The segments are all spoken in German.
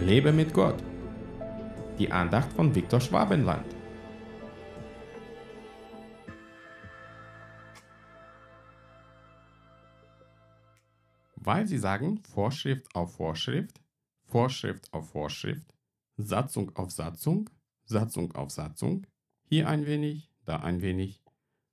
Lebe mit Gott. Die Andacht von Viktor Schwabenland. Weil sie sagen Vorschrift auf Vorschrift, Vorschrift auf Vorschrift, Satzung auf Satzung, Satzung auf Satzung, hier ein wenig, da ein wenig,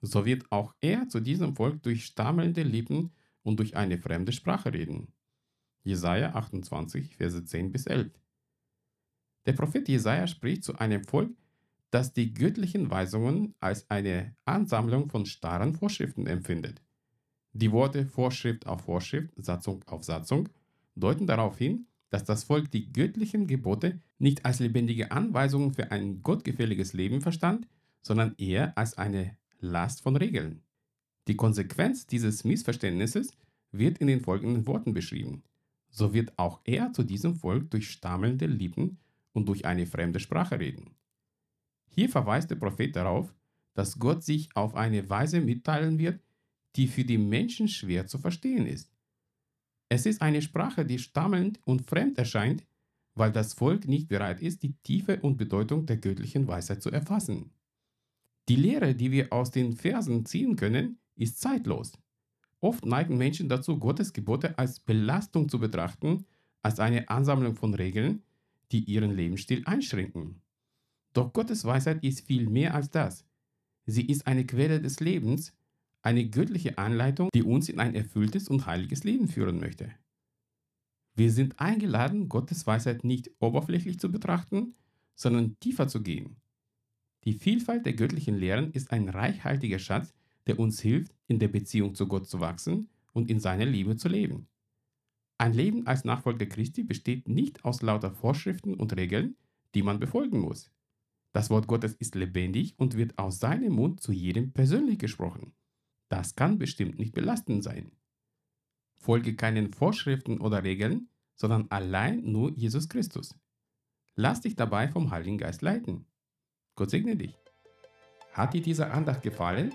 so wird auch er zu diesem Volk durch stammelnde Lippen und durch eine fremde Sprache reden. Jesaja 28, Verse 10 bis 11. Der Prophet Jesaja spricht zu einem Volk, das die göttlichen Weisungen als eine Ansammlung von starren Vorschriften empfindet. Die Worte Vorschrift auf Vorschrift, Satzung auf Satzung deuten darauf hin, dass das Volk die göttlichen Gebote nicht als lebendige Anweisungen für ein gottgefälliges Leben verstand, sondern eher als eine Last von Regeln. Die Konsequenz dieses Missverständnisses wird in den folgenden Worten beschrieben. So wird auch er zu diesem Volk durch stammelnde Lippen und durch eine fremde Sprache reden. Hier verweist der Prophet darauf, dass Gott sich auf eine Weise mitteilen wird, die für die Menschen schwer zu verstehen ist. Es ist eine Sprache, die stammelnd und fremd erscheint, weil das Volk nicht bereit ist, die Tiefe und Bedeutung der göttlichen Weisheit zu erfassen. Die Lehre, die wir aus den Versen ziehen können, ist zeitlos. Oft neigen Menschen dazu, Gottes Gebote als Belastung zu betrachten, als eine Ansammlung von Regeln, die ihren Lebensstil einschränken. Doch Gottes Weisheit ist viel mehr als das. Sie ist eine Quelle des Lebens, eine göttliche Anleitung, die uns in ein erfülltes und heiliges Leben führen möchte. Wir sind eingeladen, Gottes Weisheit nicht oberflächlich zu betrachten, sondern tiefer zu gehen. Die Vielfalt der göttlichen Lehren ist ein reichhaltiger Schatz, der uns hilft, in der Beziehung zu Gott zu wachsen und in seiner Liebe zu leben. Ein Leben als Nachfolger Christi besteht nicht aus lauter Vorschriften und Regeln, die man befolgen muss. Das Wort Gottes ist lebendig und wird aus seinem Mund zu jedem persönlich gesprochen. Das kann bestimmt nicht belastend sein. Folge keinen Vorschriften oder Regeln, sondern allein nur Jesus Christus. Lass dich dabei vom Heiligen Geist leiten. Gott segne dich. Hat dir diese Andacht gefallen?